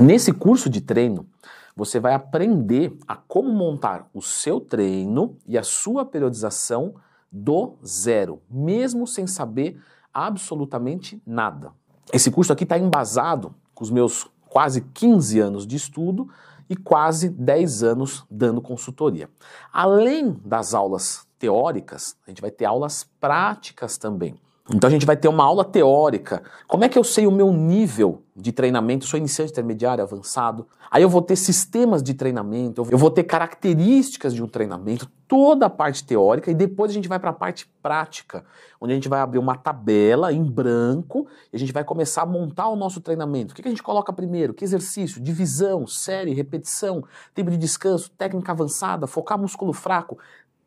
Nesse curso de treino, você vai aprender a como montar o seu treino e a sua periodização do zero, mesmo sem saber absolutamente nada. Esse curso aqui está embasado com os meus quase 15 anos de estudo e quase 10 anos dando consultoria. Além das aulas teóricas, a gente vai ter aulas práticas também. Então a gente vai ter uma aula teórica. Como é que eu sei o meu nível de treinamento? Sou iniciante, intermediário, avançado. Aí eu vou ter sistemas de treinamento, eu vou ter características de um treinamento, toda a parte teórica e depois a gente vai para a parte prática, onde a gente vai abrir uma tabela em branco e a gente vai começar a montar o nosso treinamento. O que a gente coloca primeiro? Que exercício? Divisão, série, repetição, tempo de descanso, técnica avançada, focar músculo fraco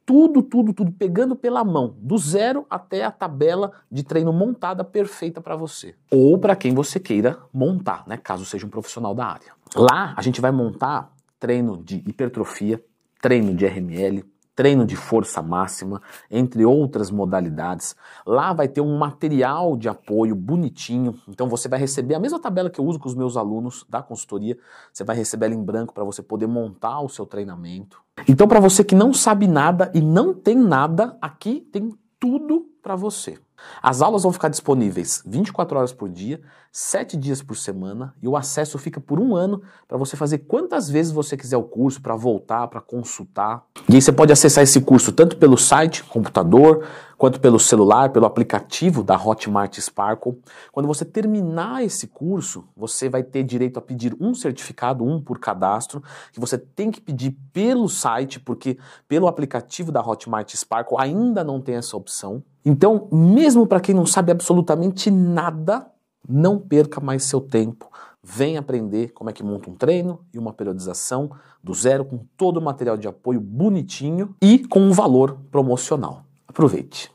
tudo, tudo, tudo pegando pela mão, do zero até a tabela de treino montada perfeita para você. Ou para quem você queira montar, né, caso seja um profissional da área. Lá a gente vai montar treino de hipertrofia, treino de RML, treino de força máxima, entre outras modalidades. Lá vai ter um material de apoio bonitinho. Então você vai receber a mesma tabela que eu uso com os meus alunos da consultoria. Você vai receber ela em branco para você poder montar o seu treinamento. Então, para você que não sabe nada e não tem nada, aqui tem tudo para você. As aulas vão ficar disponíveis 24 horas por dia, 7 dias por semana e o acesso fica por um ano para você fazer quantas vezes você quiser o curso, para voltar, para consultar. E aí você pode acessar esse curso tanto pelo site, computador, quanto pelo celular, pelo aplicativo da Hotmart Sparkle. Quando você terminar esse curso, você vai ter direito a pedir um certificado, um por cadastro, que você tem que pedir pelo site, porque pelo aplicativo da Hotmart Sparkle ainda não tem essa opção. Então, mesmo para quem não sabe absolutamente nada, não perca mais seu tempo. Vem aprender como é que monta um treino e uma periodização do zero com todo o material de apoio bonitinho e com um valor promocional. Aproveite!